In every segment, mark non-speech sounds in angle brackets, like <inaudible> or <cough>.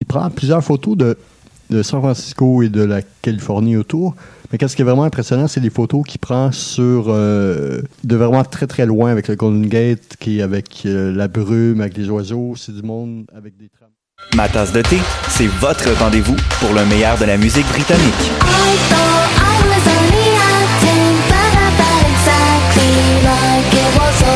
Il prend plusieurs photos de, de San Francisco et de la Californie autour. Mais qu'est-ce qui est vraiment impressionnant, c'est les photos qu'il prend sur euh, de vraiment très très loin avec le Golden Gate, qui est avec euh, la brume, avec les oiseaux, c'est du monde avec des trams. Ma tasse de thé, c'est votre rendez-vous pour le meilleur de la musique britannique. I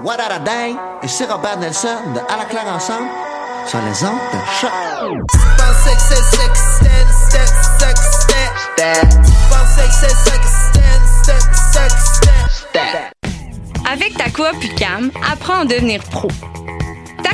What a day? Et c'est Robert Nelson de À la claire ensemble sur les ondes de choc. Avec ta coop UQAM, apprends à devenir pro.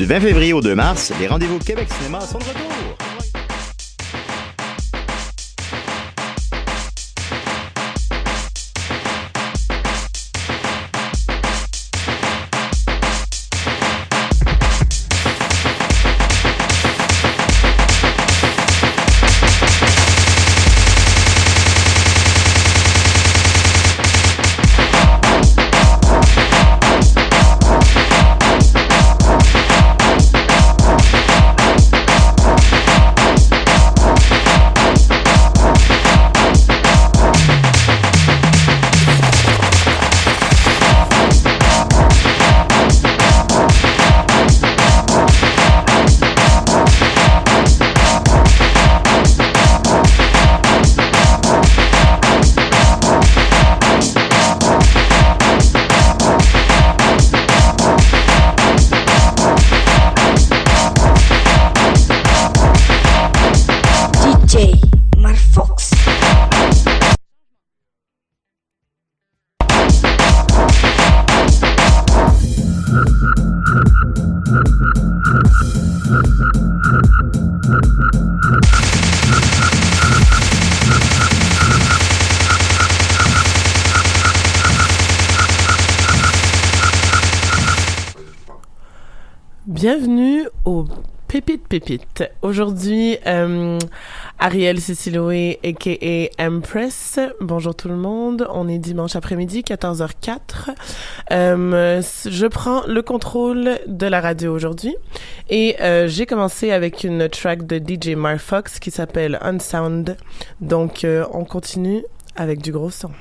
Du 20 février au 2 mars, les rendez-vous Québec Cinéma sont de retour. Pépite. Aujourd'hui, euh, Ariel Ciciloé, a.k.a. Empress. Bonjour tout le monde. On est dimanche après-midi, 14h04. Euh, je prends le contrôle de la radio aujourd'hui. Et euh, j'ai commencé avec une track de DJ Marfox qui s'appelle Unsound. Donc, on continue avec du gros son.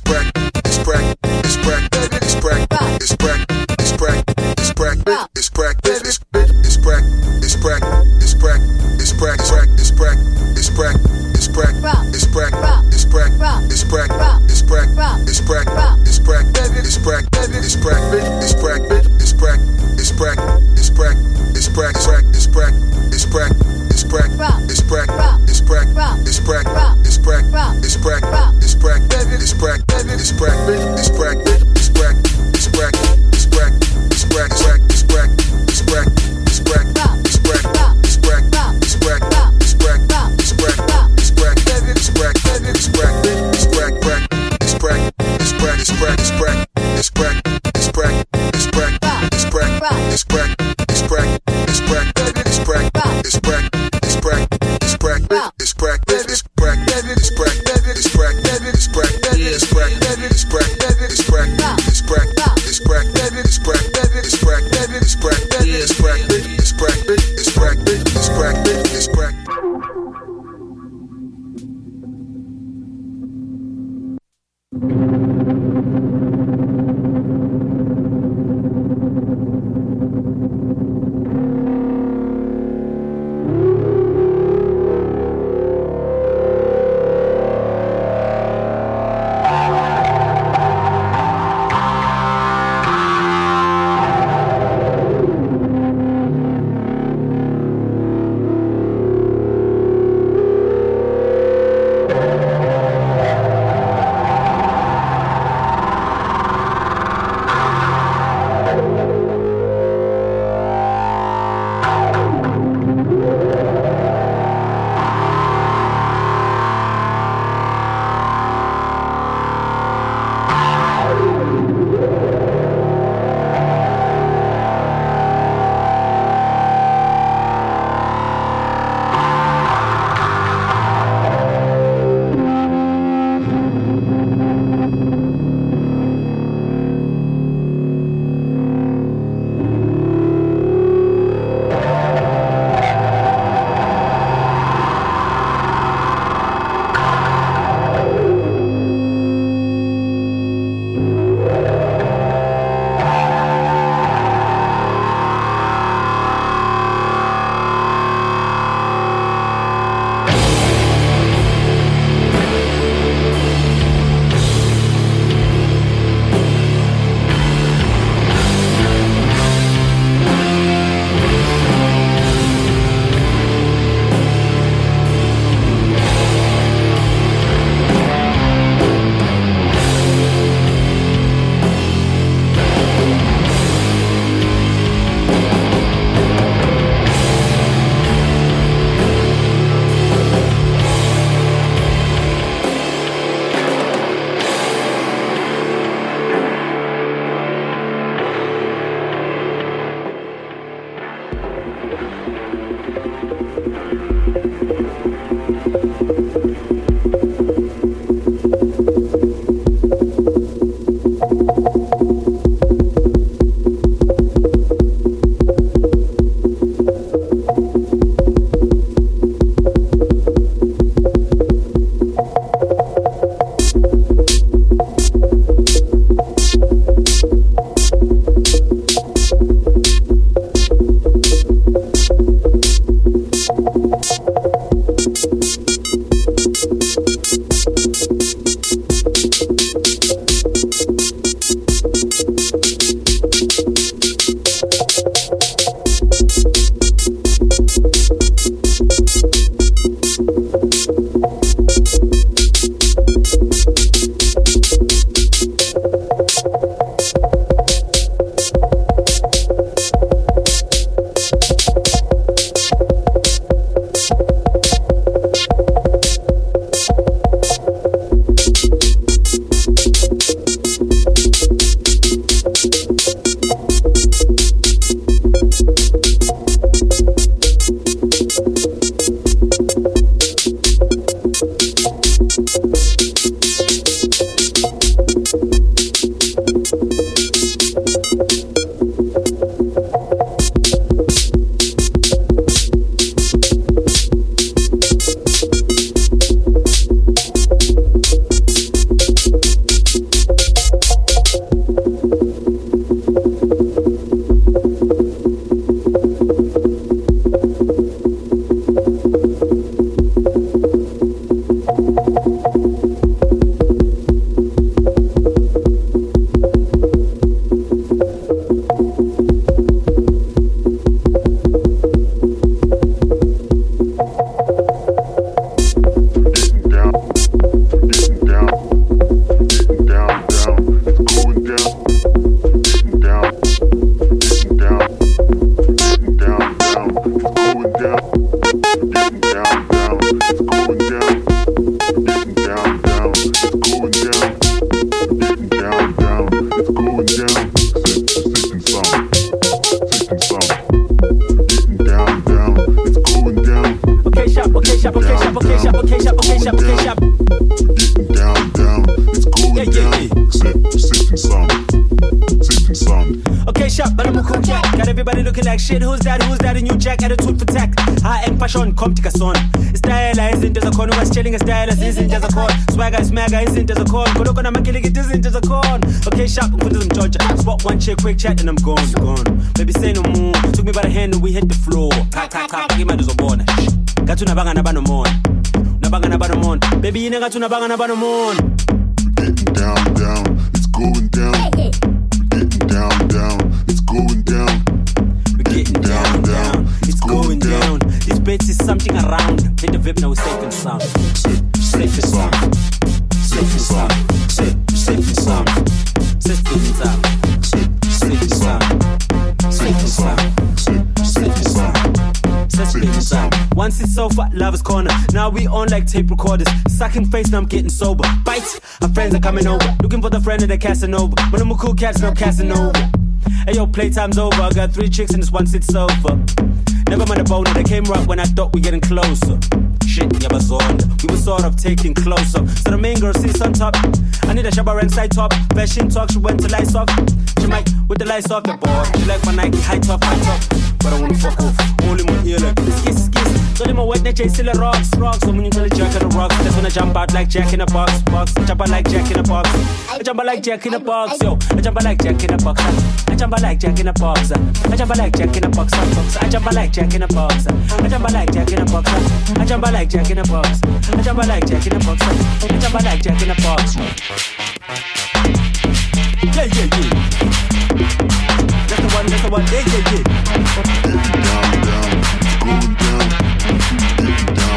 crack baby yini ngathi unabangani abanomona down, down, it's going down. We're getting down, down, it's going down. We're getting down, down, it's going down. This bitch is something around. Hit the VIP now, safe and sound. Safe and sound. Safe and sound. Safe, safe and sound. Safe and sound. Safe and sound. Safe and sound. Safe and sound. Safe and sound. Once it's over, love is corner. Now we on like tape recorders. Sucking face, now I'm getting sober. Bites, our friends are coming over. Looking for the friend they're casting over. But I'm a cool cats, now casting over. Hey yo, playtime's over. I got three chicks in this one sit sofa. Never mind the bone, they came right when I thought we getting closer. Shit, but We were sort of taking closer. So the main girl sits on top. I need a shabba and side top. Fashion talk, she went to lights off. She might with the lights off the board. She like my Nike high top, high top. But I wanna fuck off. Only my ear like skis. So they my wet nature still a rocks, rocks. So when you tell the jack in the rocks, that's when I jump out like Jack in a box, box. I jump out like Jack in a box. I jump out like Jack in a box, yo. I jump out like Jack in a box. I jump out like Jack in a box. I jump out like Jack in a box, box. I jump out like Jack in a box. I jump out like Jack in a box. I jump out like Jack in a box. I jump out like Jack in a box. I jump out like Jack in a box. Yeah, yeah, yeah. That's the one, that's the one. Yeah, yeah, yeah. Down, down, it's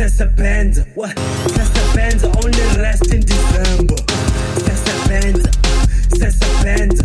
Sasa Benz, what? Sasa Benz only rest in December. Sasa Benz,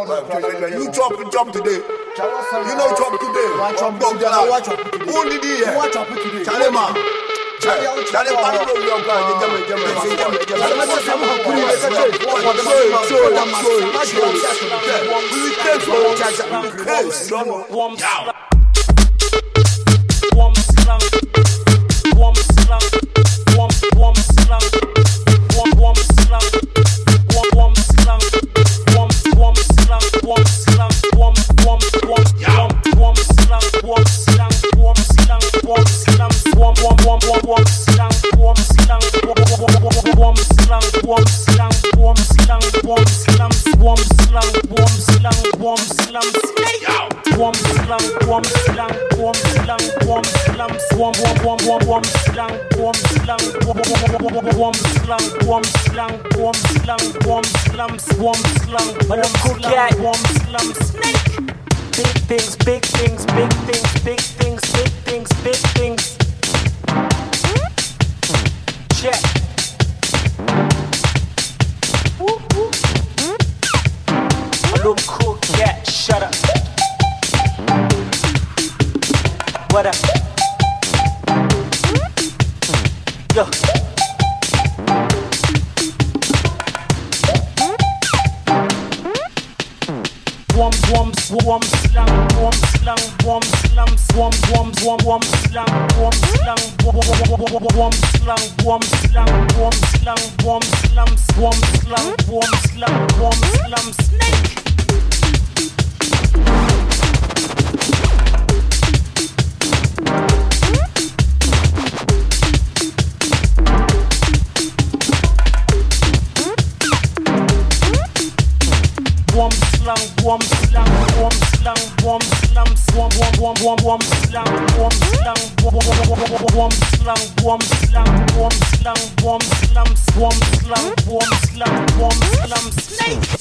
When you chop, chop today. You know chop today. Chop today. Who did he hear? Charlie man. Charlie man. We take for case. Warm. Warm slang. Warm slang. Warm slang. Warm slang. Warm slang. Warm slang. Warm slang. Snake. Big things, big things, big things, big things, big things, big things. Check. A little cool cat, shut up. What up? wom slam wom slam wom slam wom wom wom wom slam wom slam wom wom slam wom slam wom slam wom slam wom slam wom slam wom slam snake Wom slang, wom slang warm warm slang, warm slang, warm slang, warm slang, warm slang, warm slang, warm slang, warm snake.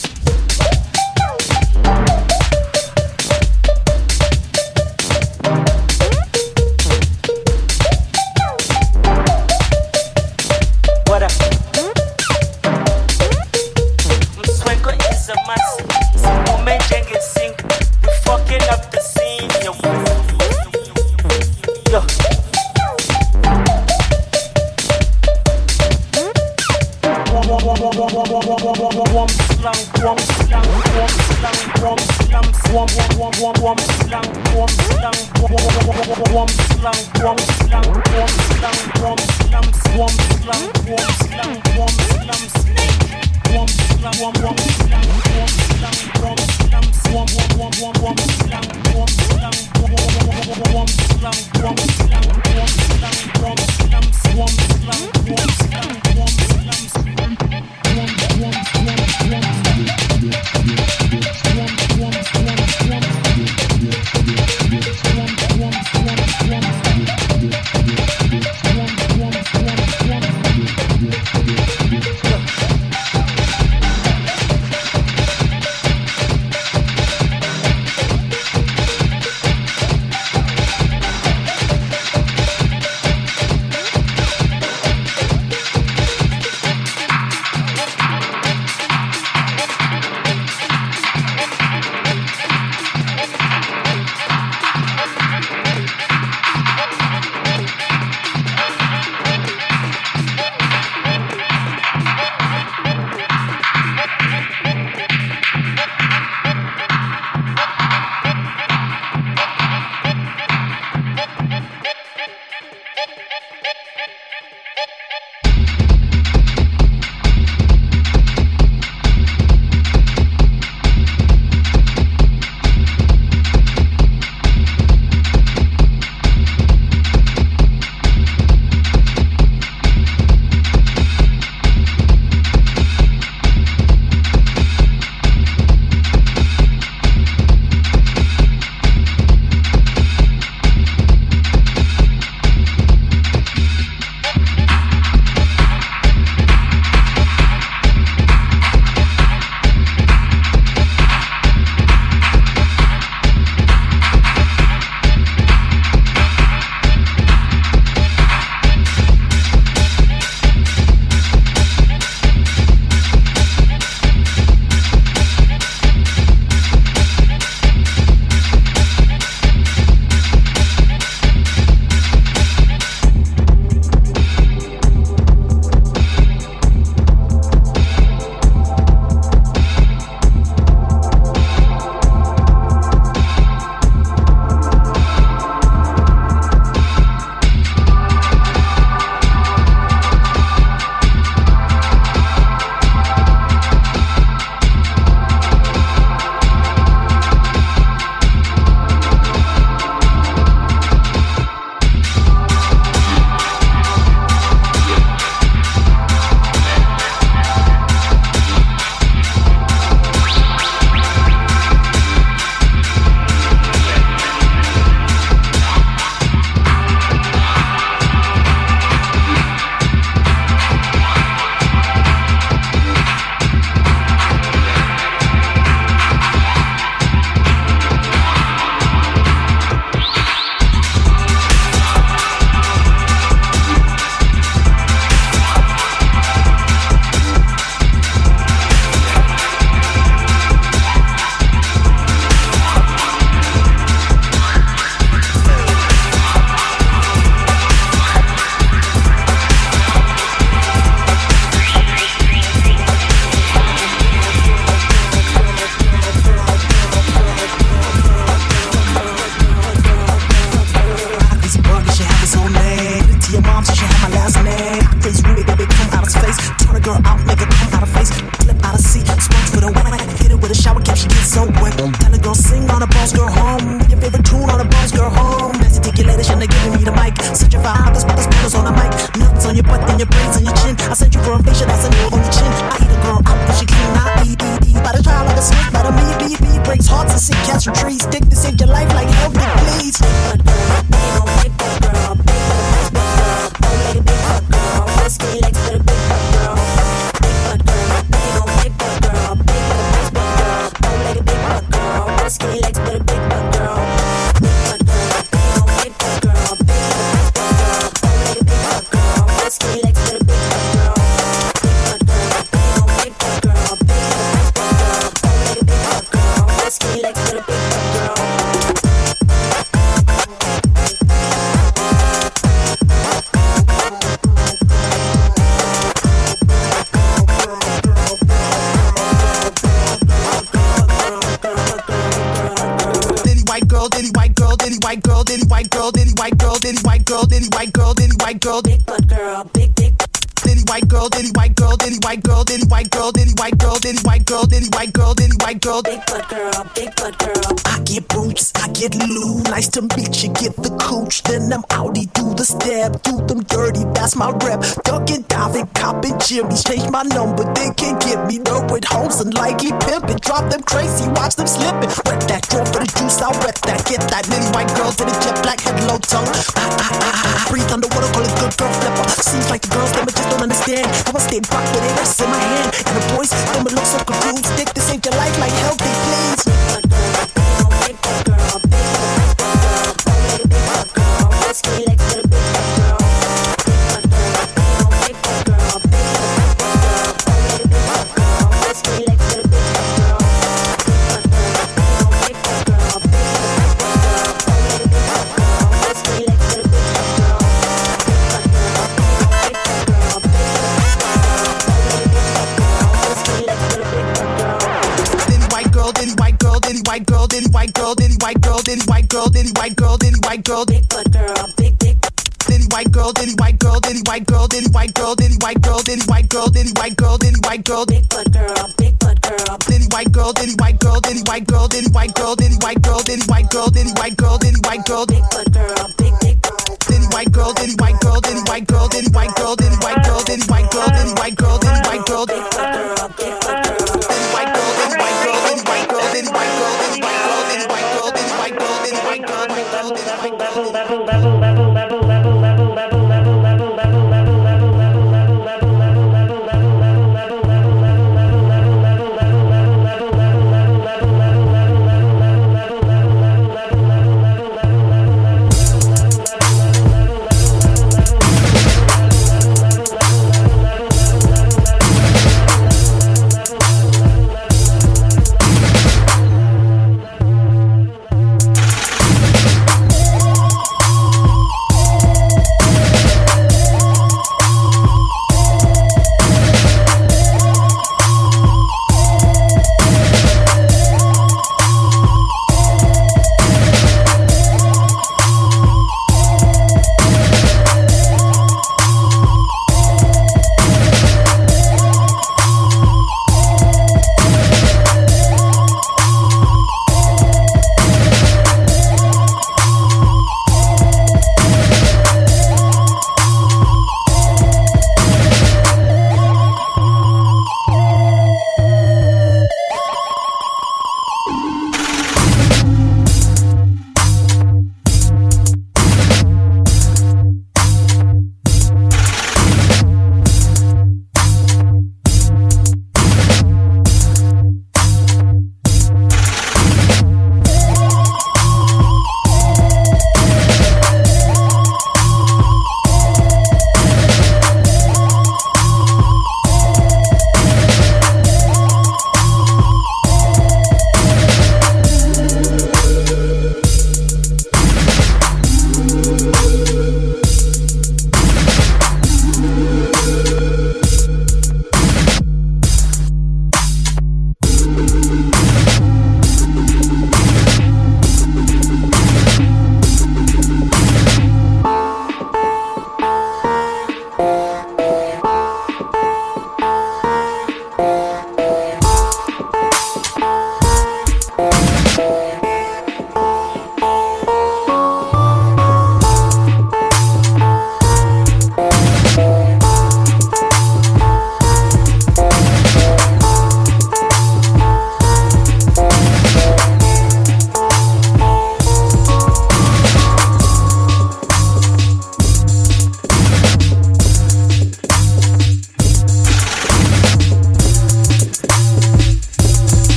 Jimmy's. Change my number, they can't get me. nowhere. with hoes and likely pimping. Drop them crazy, watch them slipping. Wet that, drop for the juice, I'll wet that. Get that, nitty white girls in a jet black head, low tongue. I, ah ah ah! breathe underwater, call it good girl flipper. Seems like the girls, them just don't understand. How I stay back with it, in my hand. And the boys, them look so confused.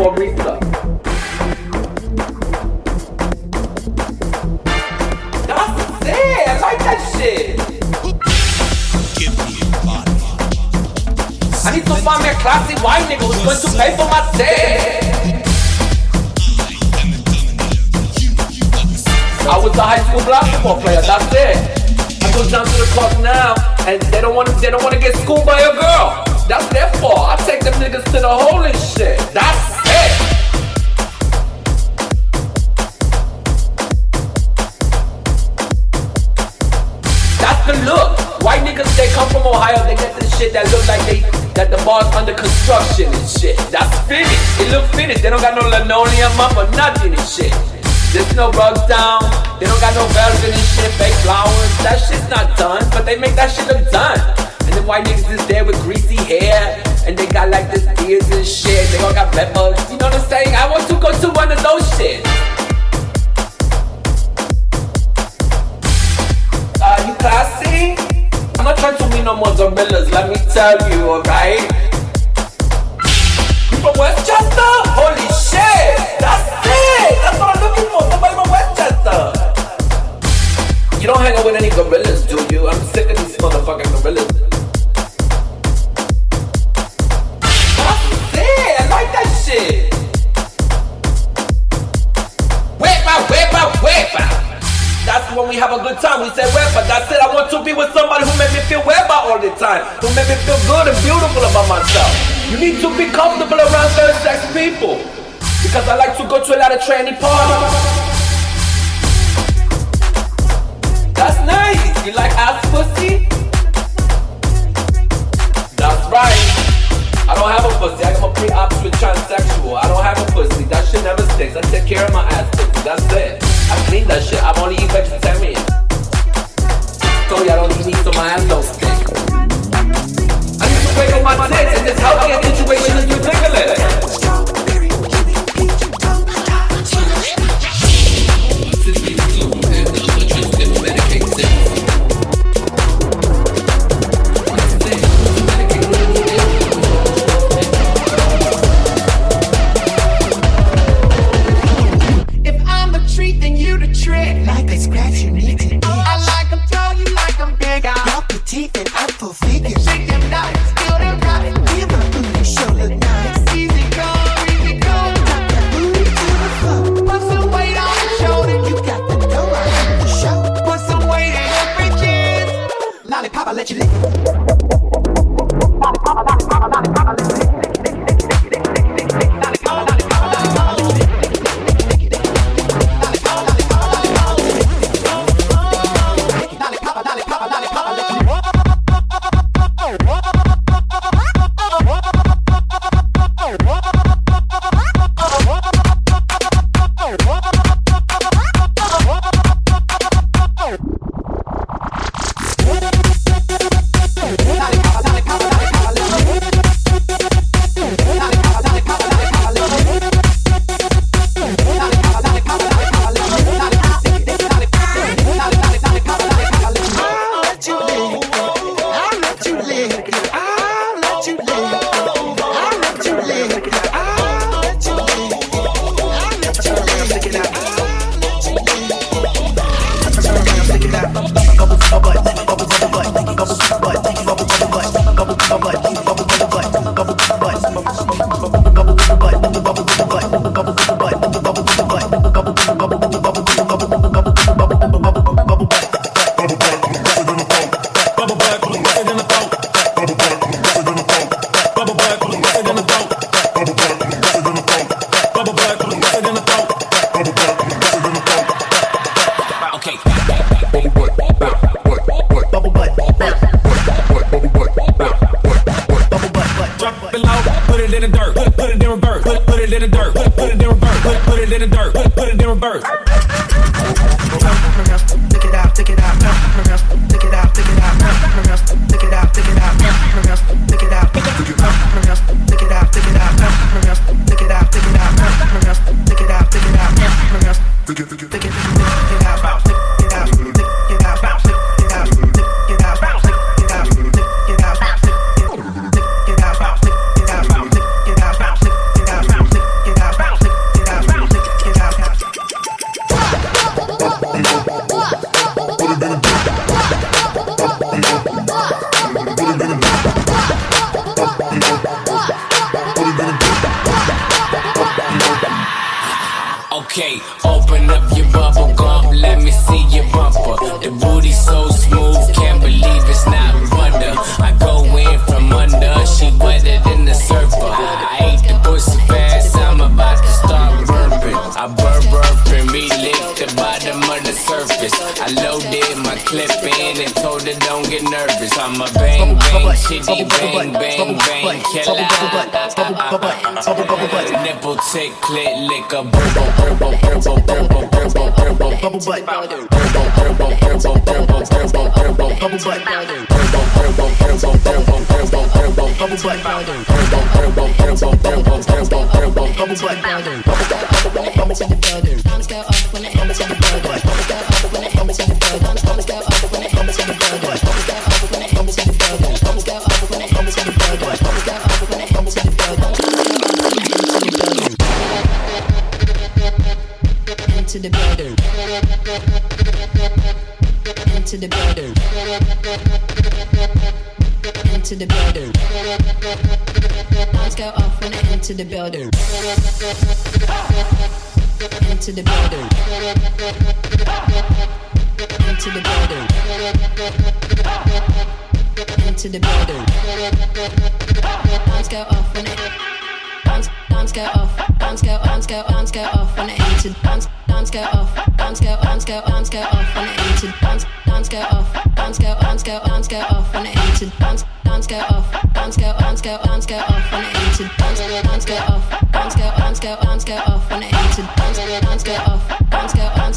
for me.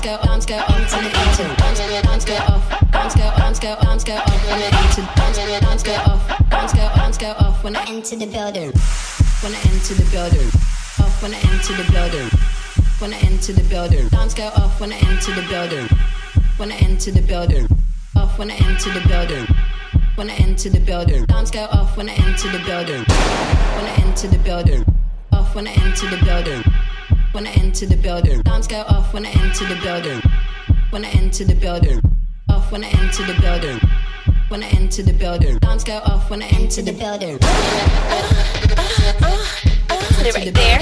Go, go, bounce go bounce go bounce go, off when go bounce go, off when I enter the building. When I enter the building, off when I enter the building. When I enter the building, bounce go off when I enter the building. When I enter the building, off when I enter the building. When I enter the building, bounce go off when I enter the building. When I enter the building, off when I enter the building. When I enter the building, bounce go off when I enter the building. When I enter the building, off when I enter the building. When I enter the building, bounce go off when I enter the building. Put it right there.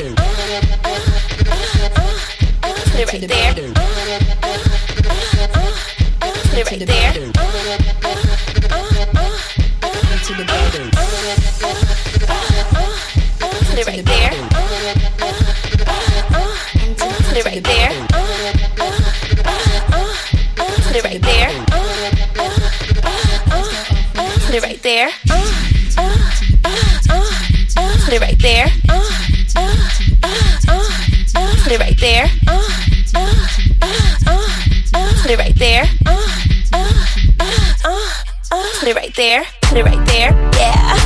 Put it right there. Put it right there. Into the building. Put it right there. Put it right there. Put it right there. Put it right there. Put it right there. Put it right there. Put it right there. Put it right there. Yeah.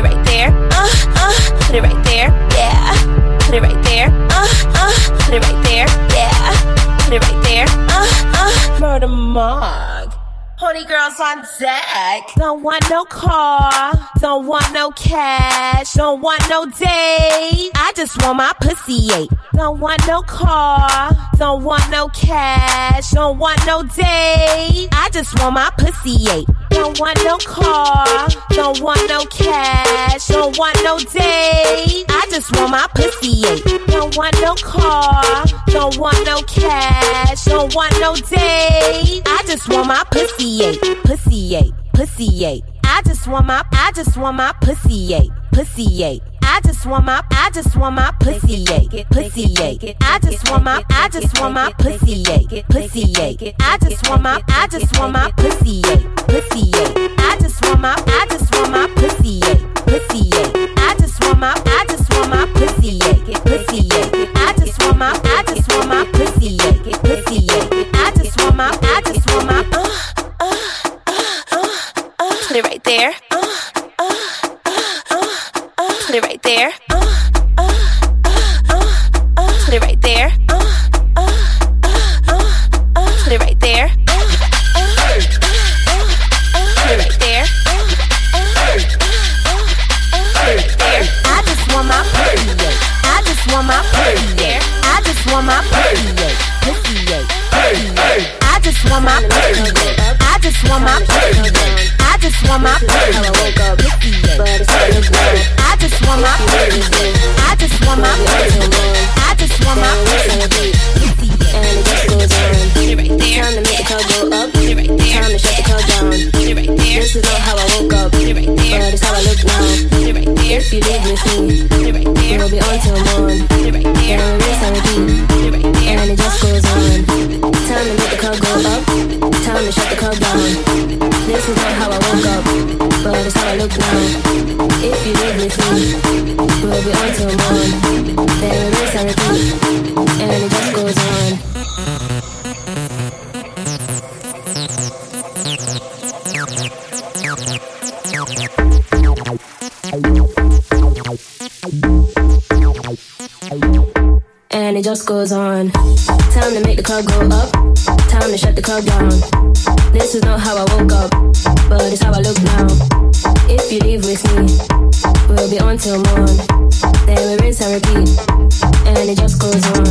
It right there. Uh, uh. Put it right there. Yeah. Put it right there. Uh, uh. Put it right there. Yeah. Put it right there. Uh, uh. Murder Mog. Honey girls on deck. Don't want no car. Don't want no cash. Don't want no date. I just want my pussy ate. Don't want no car. Don't want no cash. Don't want no date. I just want my pussy ate. Don't want no car. Don't want no cash. Don't want no date. I just want my pussy ate. Don't want no car. Don't want no cash. Don't want no date. I just want my pussy ate. Pussy ate. Pussy ate. I just want my I just want my pussy ate. Pussy ate. I just want my I just want my pussy ate. Pussy ate. I just want my I just want my pussy ate. Pussy ate. I just want my I just want my pussy ate. Pussy ate. I just want my I just want my pussy ate. Pussy ate. I just want my I just want my pussy ate. Pussy ate. I just want my I just want my pussy ate. Pussy ate. I just want my I just want my uh uh uh uh put it right there. Uh put it right there. Uh uh uh uh put it right there. Uh uh uh uh put it right there. Put it right there. I just want my pussy. I just want my pussy. I just want my pussy. Pussy. I just want my. I just want my. I just want my be on till morn. Right there. Then rinse and repeat. And it just goes on. Time to make the club go up. Time to shut the club down. This is not how I woke up, but it's how I look now. If you live with me, we'll be on till morn. Then rinse and repeat. Just goes on. Time to make the club go up. Time to shut the club down. This is not how I woke up, but it's how I look now. If you leave with me, we'll be on till morn. Then we rinse and repeat, and it just goes on.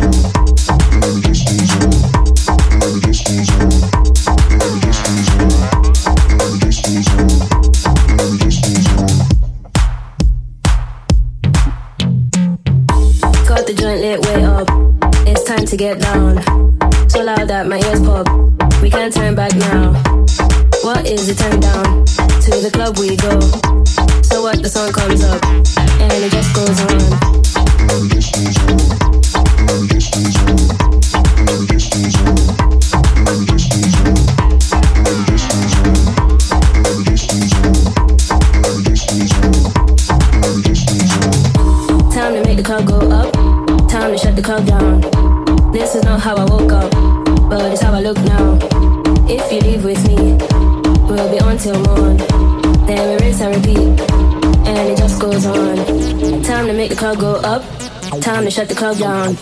Got shut the club down.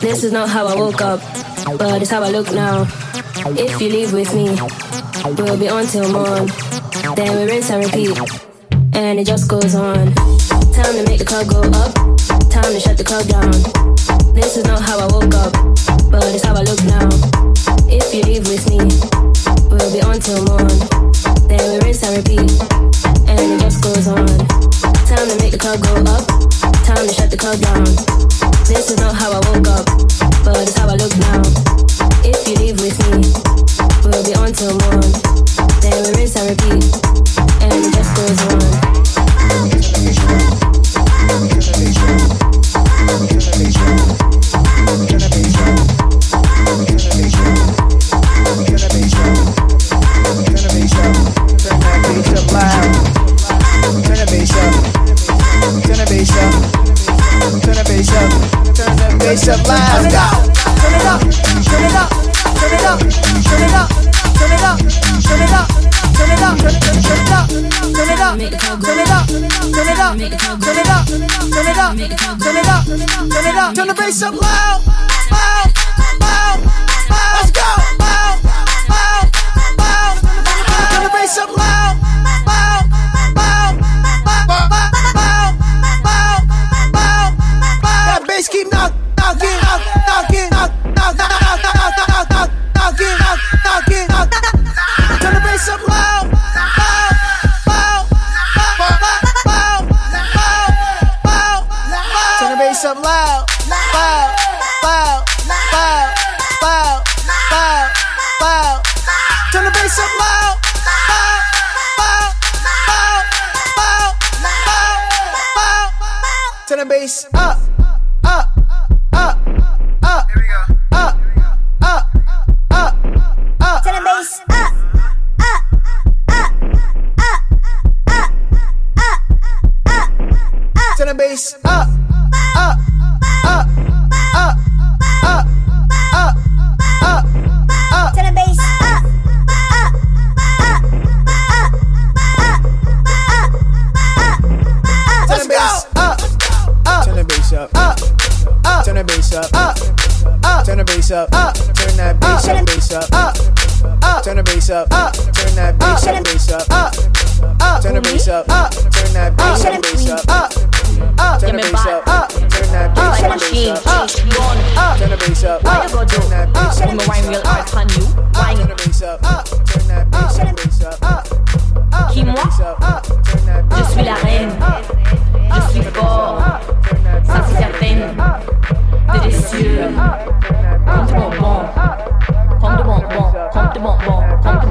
This is not how I woke up, but it's how I look now. If you leave with me, we'll be on till morn. Then we rinse and repeat, and it just goes on. Time to make the club go up. Time to shut the club down. This is not how I woke up, but it's how I look now. If you leave with me, we'll be on till morn. Then we rinse and repeat, and it just goes on. Time to make the club go up. Time to shut the club down. This is not how I woke up, but it's how I look now. If you leave with me, we'll be on till morn. Then we rinse and repeat, and it just goes on. Up loud. Turn it up, turn it up, turn it up, turn it up, turn it up, turn it up, turn it up, turn it up, turn it up, turn it up, turn it up, turn it up, turn it up, turn it up, turn it up, turn it up, turn it up, turn it up, turn the bass up loud, loud, loud, loud. Let's go, The bass up, up, up, up, up, up, up, up. Turn the bass up, up, up, up, up, up, up. Let's go. Up, up. Turn the bass up, up, up. Turn the bass up, up, up. Turn the bass up, up. Turn that bass, the bass up, up, up. Turn the bass up, up. Turn that bass, the bass up, up, up. Turn the bass up, up. Turn that bass, the bass up, up, up, turn the bass up, up, turn that bass up, like machine, up, on, up, turn the bass up, why you go do, up, I'm a wine real hard, can you, wine, turn the bass up, up, turn that bass up, up, qui moi, je suis la reine, je suis fort, ça c'est certain, délicieux, comme du bonbon, comme du bonbon, comme du bonbon, comme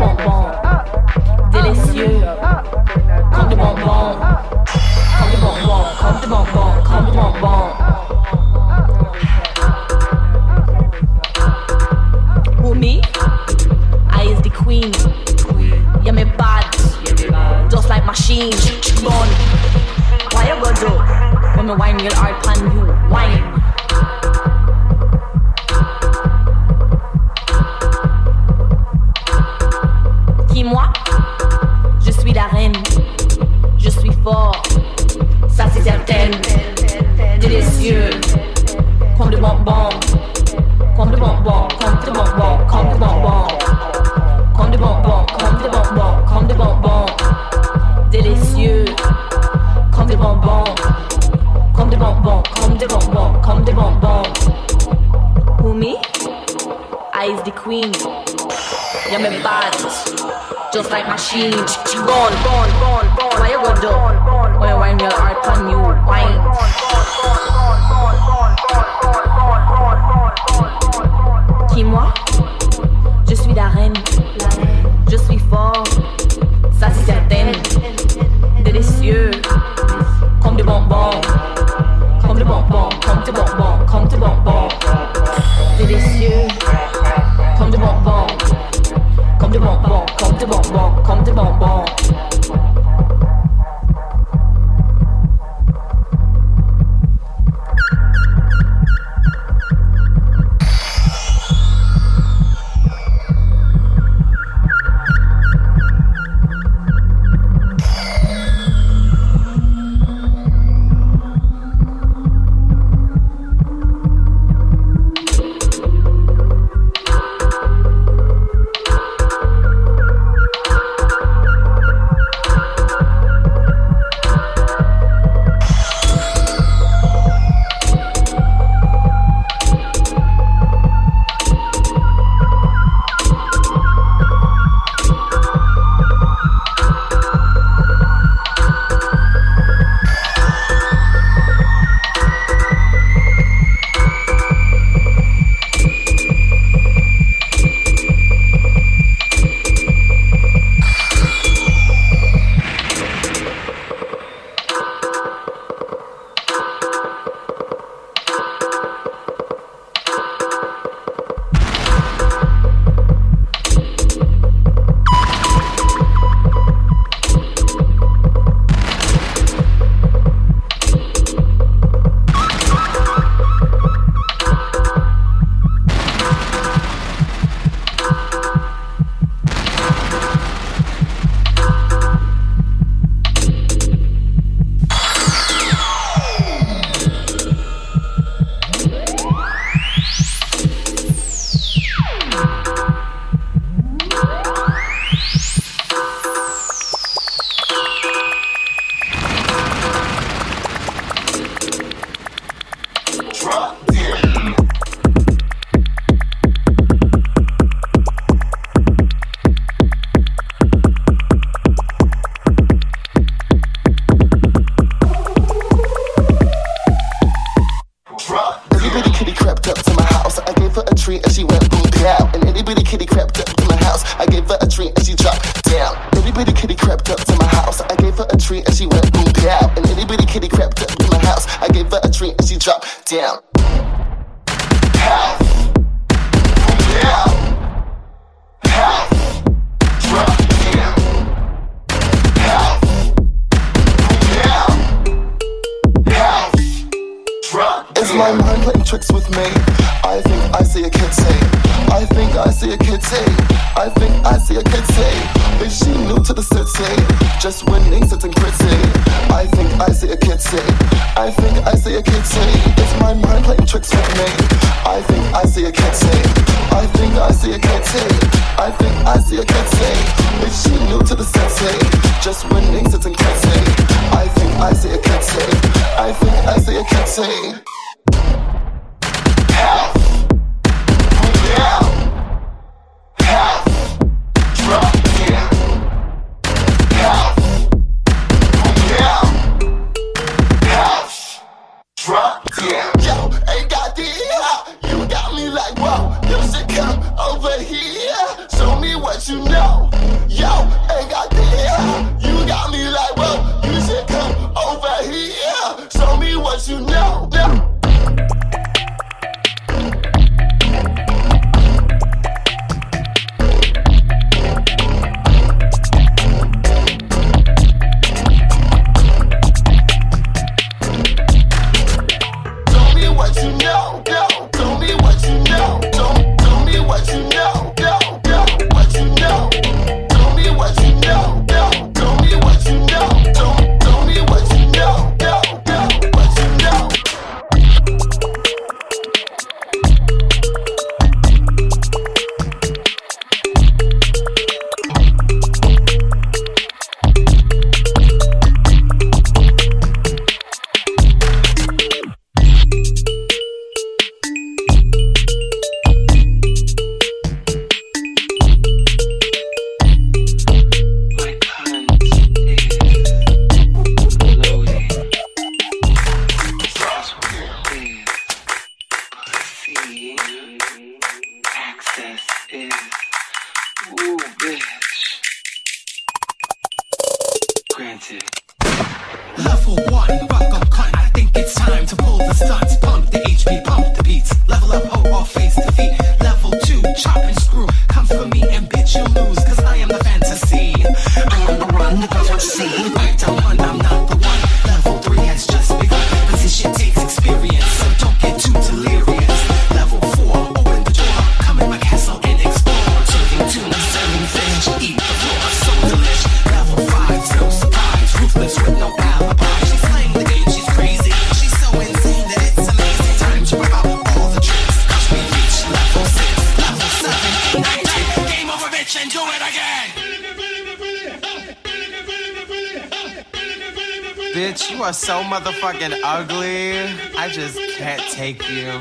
so motherfucking ugly. I just can't take you.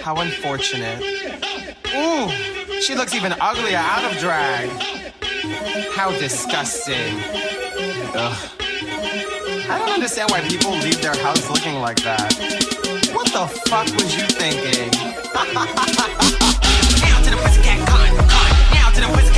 How unfortunate. Ooh, she looks even uglier out of drag. How disgusting. Ugh. I don't understand why people leave their house looking like that. What the fuck was you thinking? <laughs> Now to the pussycat cunt, cunt. Now to the pussycat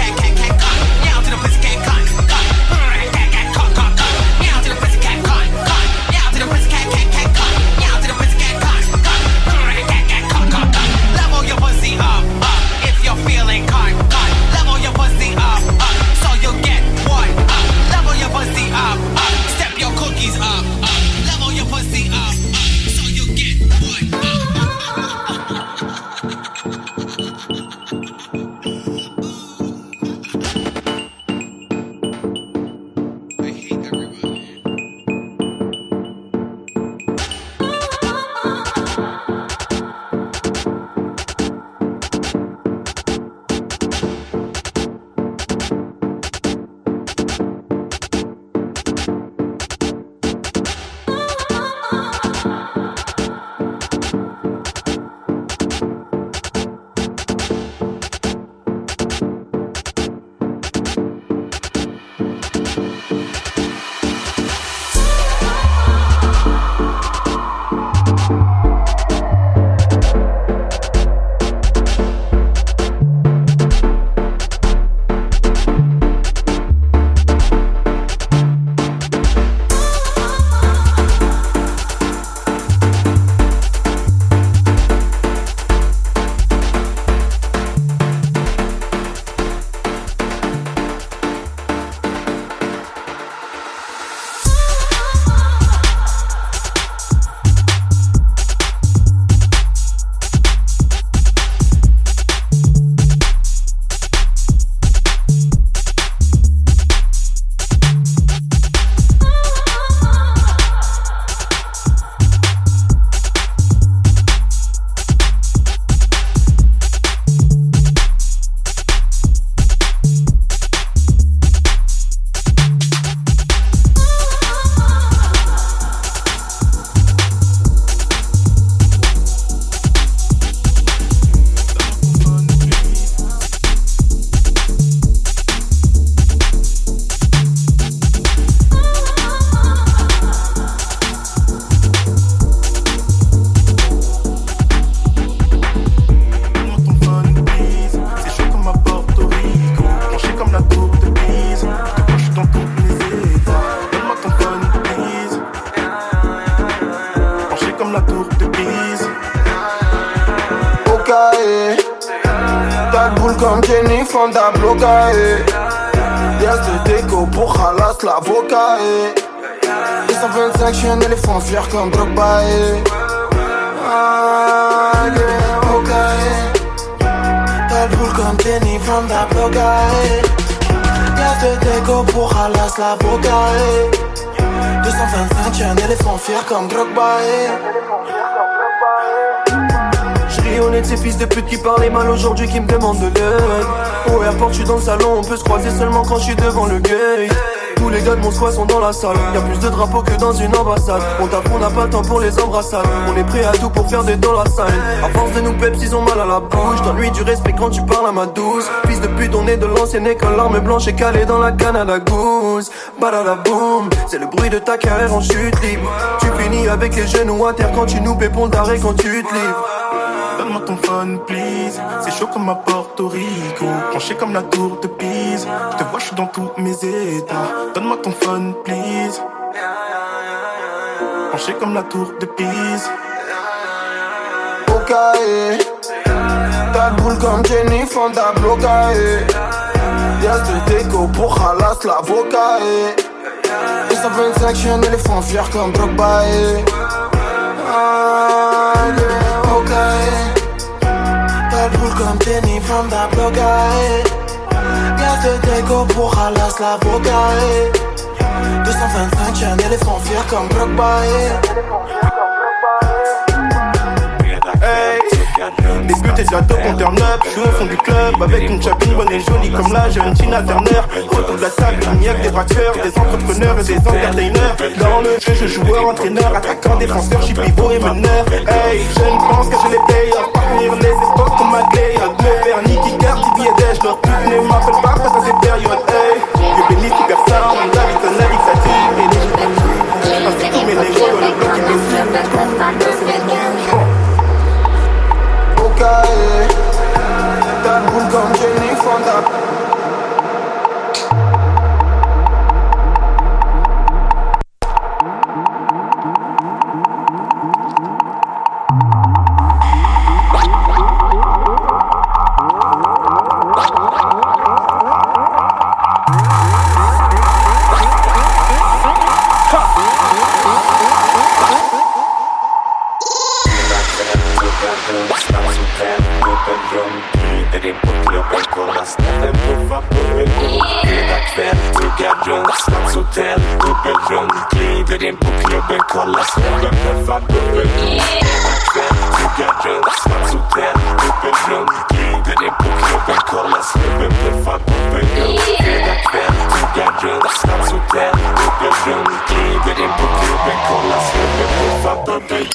Fonda blocae Y'a de déco pour halas l'avocat eh. 225 je suis un éléphant fier comme Drogba eh. T'as le boule comme Jenny Fonda blocae Y'a de déco pour halas l'avocat eh. 225 je suis un éléphant fier comme Drogba eh. Je ris au nez de ces fils de pute qui parlaient mal aujourd'hui qui me demandent de l'aide Au airport je suis dans le salon, on peut se croiser seulement quand je suis devant le gate Tous les gars de mon squad sont dans la salle. Y'a plus de drapeaux que dans une ambassade. On tape, on n'a pas le temps pour les embrassades. On est prêt à tout pour faire des dollars sign À force de nous peps ils ont mal à la bouche. Donne-lui du respect quand tu parles à ma douce. Fils de pute on est de l'ancienne école. L'arme blanche est calée dans la Canada Goose Badada boom C'est le bruit de ta carrière en chute libre. Tu finis avec les genoux à terre quand tu nous pépons d'arrêt quand tu te livres Donne-moi ton phone, please. C'est chaud comme à Porto Rico. Penché comme la tour de Pise. Je te vois, je suis dans tous mes états. Donne-moi ton phone, please. Penché comme la tour de Pise. Okae le boule comme Jenny Fonda blocae Y'a ce déco pour Halas l'avocat Et 125 je suis un éléphant fier comme Drogba eh. Ah elle roule comme Jenny from the block, eh. Glace de Greco pour Alas, la Boca, 225 Chanel et sont fiers comme Brock des buts et de la dope on turn up. Je suis au fond du club avec une chapine bonne et jolie comme la jeune Tina Turner. Autour de la table il n'y que des braqueurs Des entrepreneurs et des entertainers. Dans le jeu je joueur, entraîneur, attaquant, défenseur Je suis pivot et meneur. Hey je ne pense qu'à j'ai les players Parcourir les espoirs comme McLeod Me faire Nicky Cart, Tibi et Dash Leur ne m'appelle pas face à ces périodes Hey. Dieu bénisse super sound David Tonali Fatih et les Ainsi qui me Okae T'as le boule comme Jenny Fonda din på klubben Kolla ställen, puffa pulverkorv Fredag kväll, tuggar runt Stadshotell, dubbelrum Glider in på klubben Kolla ställen, puffa pulverkorv Fredag kväll, tuggar runt Stadshotell, dubbelrum Glider in på klubben Kolla ställen, puffa pulverkorv Fredag kväll, tuggar runt Stadshotell, dubbelrum Glider in på klubben Kolla ställen, puffa pulverkorv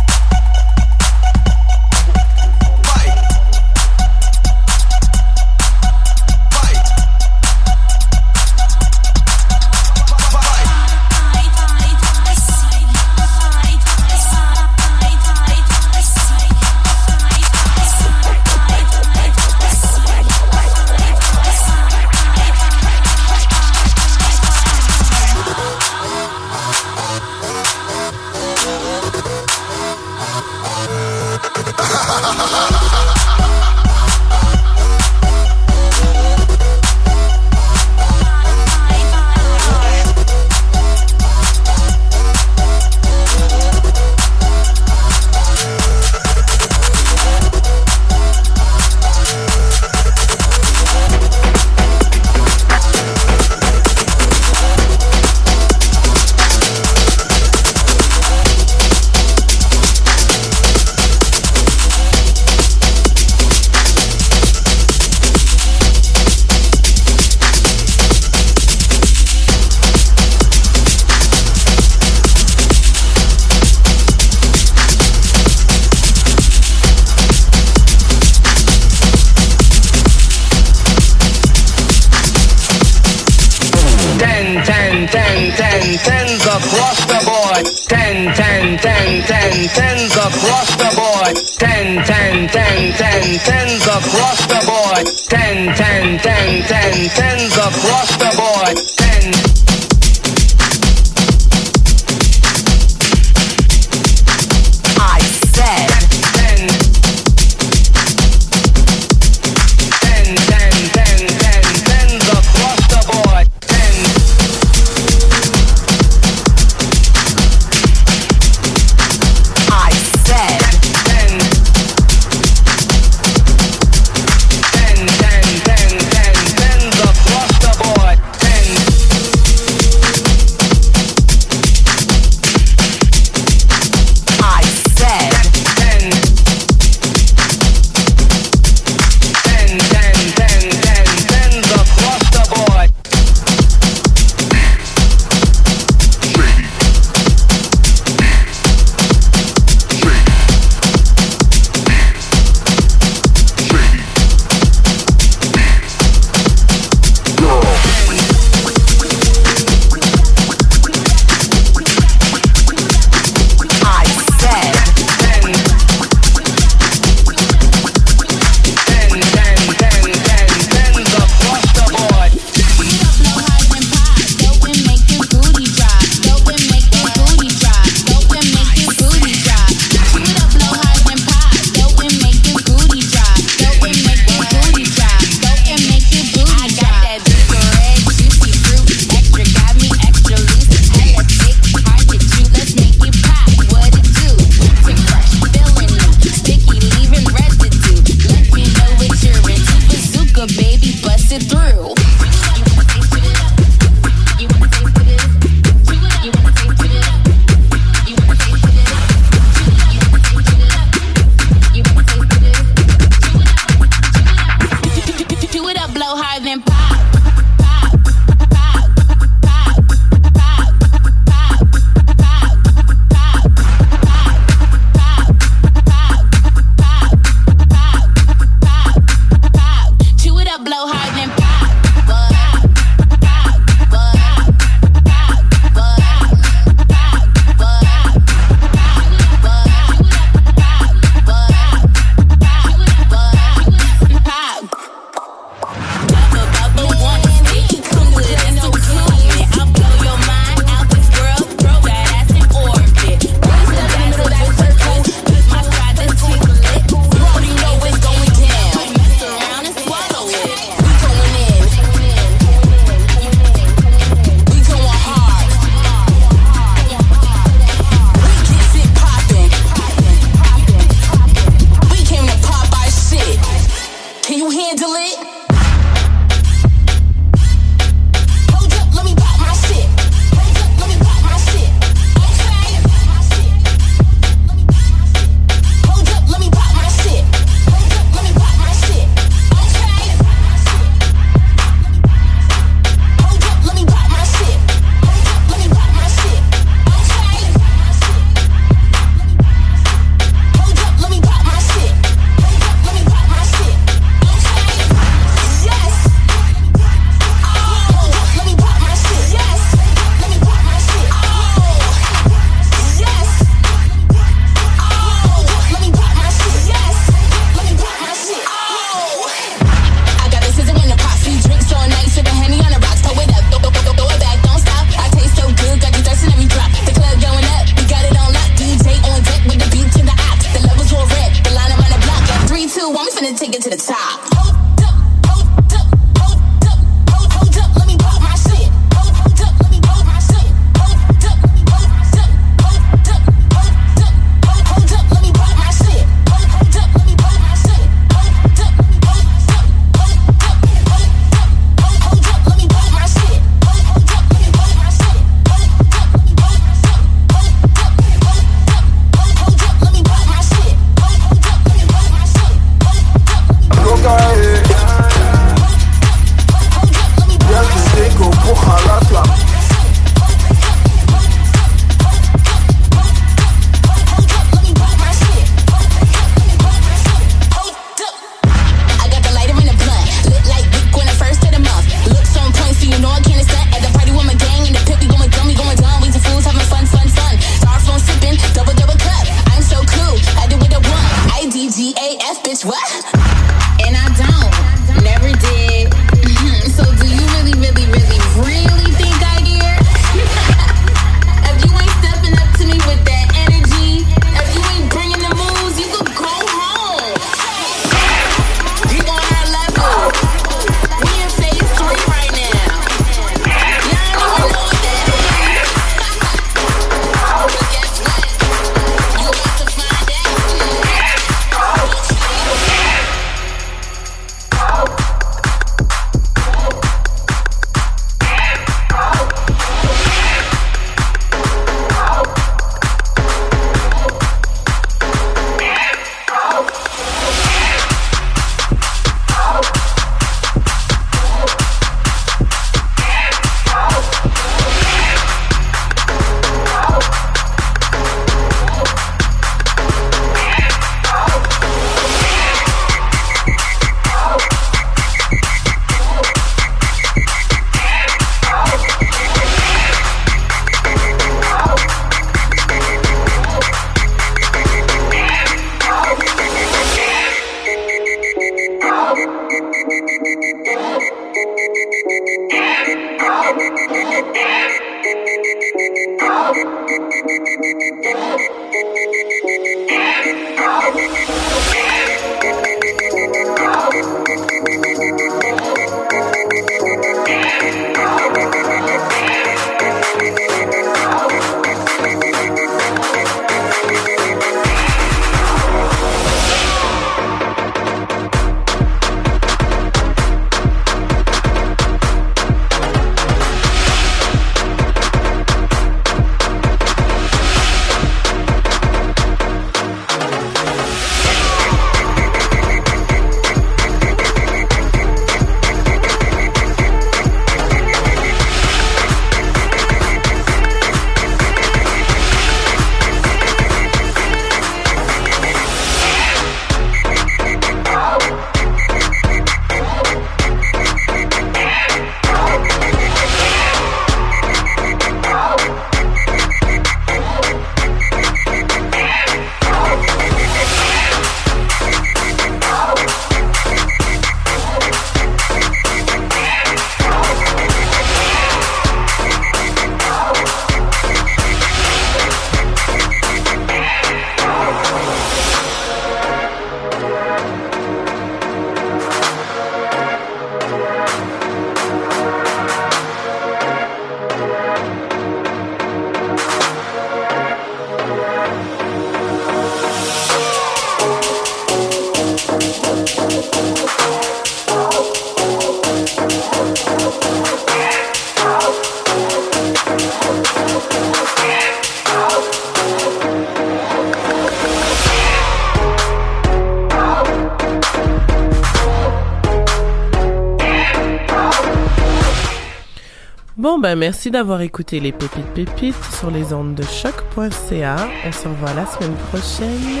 Merci d'avoir écouté les Pépites Pépites sur les ondes de choc.ca. On se revoit la semaine prochaine.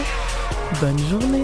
Bonne journée.